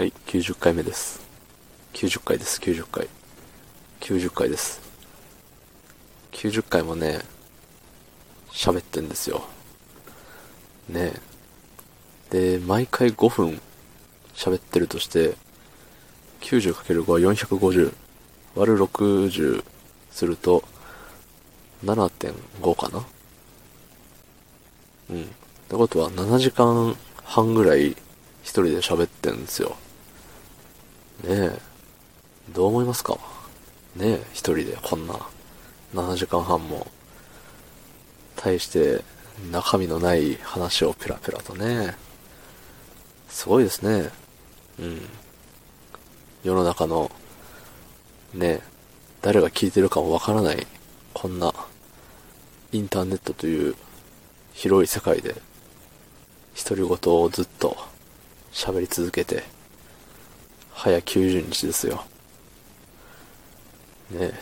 はい、90回目です。90回です、90回。90回です。90回もね、喋ってんですよ。ねえ。で、毎回5分喋ってるとして、90×5 は450。割る60すると、7.5かなうん。ってことは7時間半ぐらい一人で喋ってんですよ。ねえ。どう思いますか？ねえ、一人でこんな7時間半も、対して中身のない話をペラペラとね。すごいですね。うん。世の中の、ねえ、誰が聞いてるかもわからない、こんな、インターネットという広い世界で、独り言をずっと喋り続けて、早90日ですよ。ね。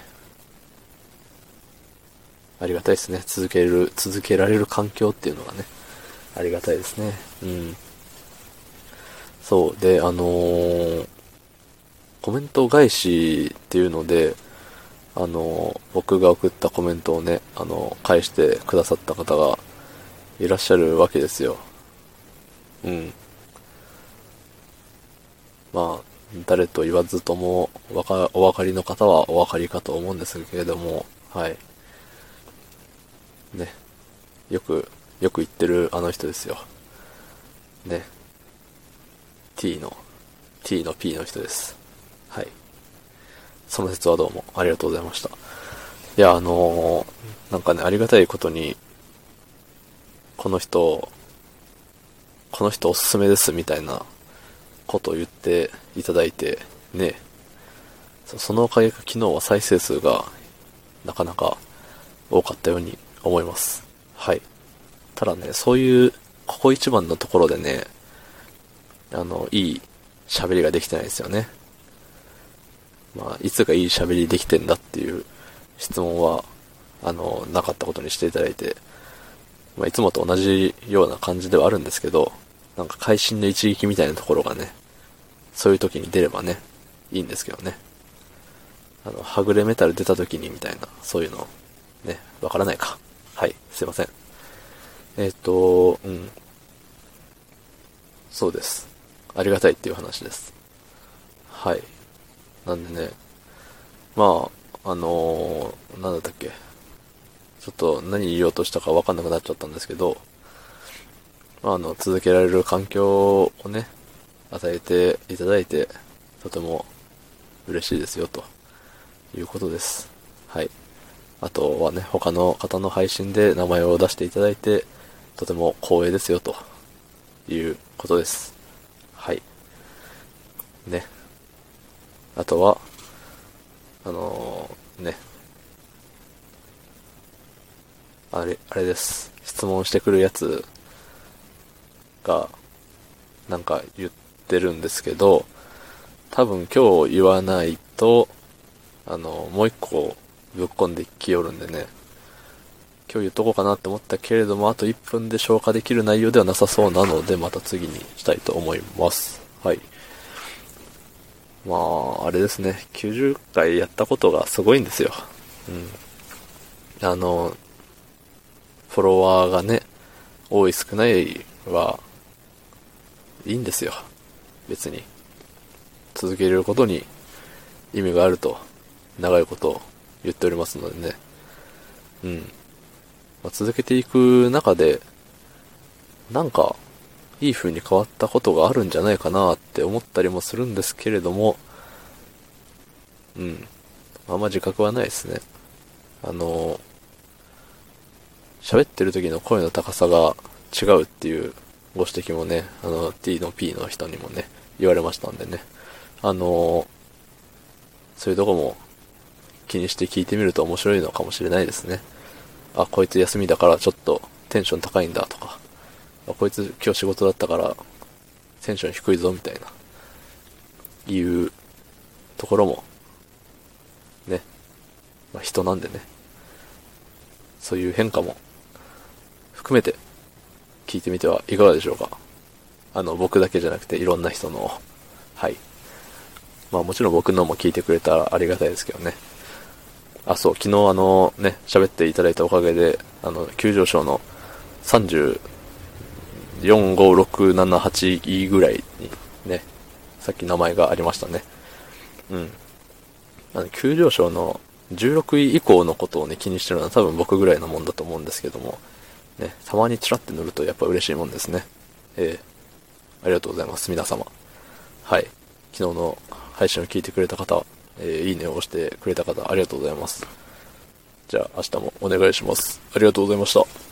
ありがたいですね。続ける、続けられる環境っていうのがね、ありがたいですね。うん。そう。で、あのーコメント返しっていうので、あのー僕が送ったコメントをね、あのー返してくださった方がいらっしゃるわけですよ。うん。まあ、誰と言わずとも、わか、お分かりの方はお分かりかと思うんですけれども、はい。ね。よく、よく言ってるあの人ですよ。ね。t の、t の p の人です。はい。その説はどうもありがとうございました。いや、あのーなんかね、ありがたいことに、この人、この人おすすめですみたいなことを言っていただいて、ね。そのおかげか昨日は再生数がなかなか多かったように思います。はい。ただね、そういう、ここ一番のところでね、あの、いい喋りができてないですよね。まあ、いつがいい喋りできてんだっていう質問は、あの、なかったことにしていただいて、まあ、いつもと同じような感じではあるんですけど、なんか会心の一撃みたいなところがね、そういう時に出ればね、いいんですけどね。あの、はぐれメタル出た時にみたいな、そういうの、ね、わからないか。はい、すいません。えっ、と、うん。そうです。ありがたいっていう話です。はい。なんでね、まあ、あのーなんだったっけ。ちょっと何言おうとしたかわかんなくなっちゃったんですけど、まあ、あの、続けられる環境をね、与えていただいて、とても嬉しいですよ、ということです。はい。あとはね、他の方の配信で名前を出していただいて、とても光栄ですよ、ということです。はい。ね。あとは、あのーね。あれ、あれです。質問してくるやつが、なんか言ってるんですけど、多分今日言わないと、あの、もう一個ぶっ込んできよるんでね、今日言っとこうかなって思ったけれども、あと1分で消化できる内容ではなさそうなので、また次にしたいと思います。はい。まあ、あれですね、90回やったことがすごいんですよ。うん。あの、フォロワーがね、多い少ないは、いいんですよ。別に。続けることに意味があると、長いこと言っておりますのでね。うん。まあ、続けていく中で、なんか、いい風に変わったことがあるんじゃないかなって思ったりもするんですけれども、うん。あんま自覚はないですね。あの、喋ってる時の声の高さが違うっていうご指摘もね、あの、T の P の人にもね、言われましたんでね。あの、そういうとこも気にして聞いてみると面白いのかもしれないですね。あ、こいつ休みだからちょっとテンション高いんだとか、あこいつ今日仕事だったからテンション低いぞみたいな、いうところも、ね、まあ、人なんでね、そういう変化も含めて聞いてみてはいかがでしょうか。あの、僕だけじゃなくていろんな人のはい。まあもちろん僕のも聞いてくれたらありがたいですけどね。あ、そう、昨日あのね、喋っていただいたおかげで、あの、急上昇の34、5、6、7、8位ぐらいにね、さっき名前がありましたね。うん。あの、急上昇の16位以降のことをね、気にしてるのは多分僕ぐらいのもんだと思うんですけども、ね、たまにチラって塗るとやっぱ嬉しいもんですね。えー、ありがとうございます、皆様。はい。昨日の配信を聞いてくれた方、えー、いいねを押してくれた方、ありがとうございます。じゃあ、明日もお願いします。ありがとうございました。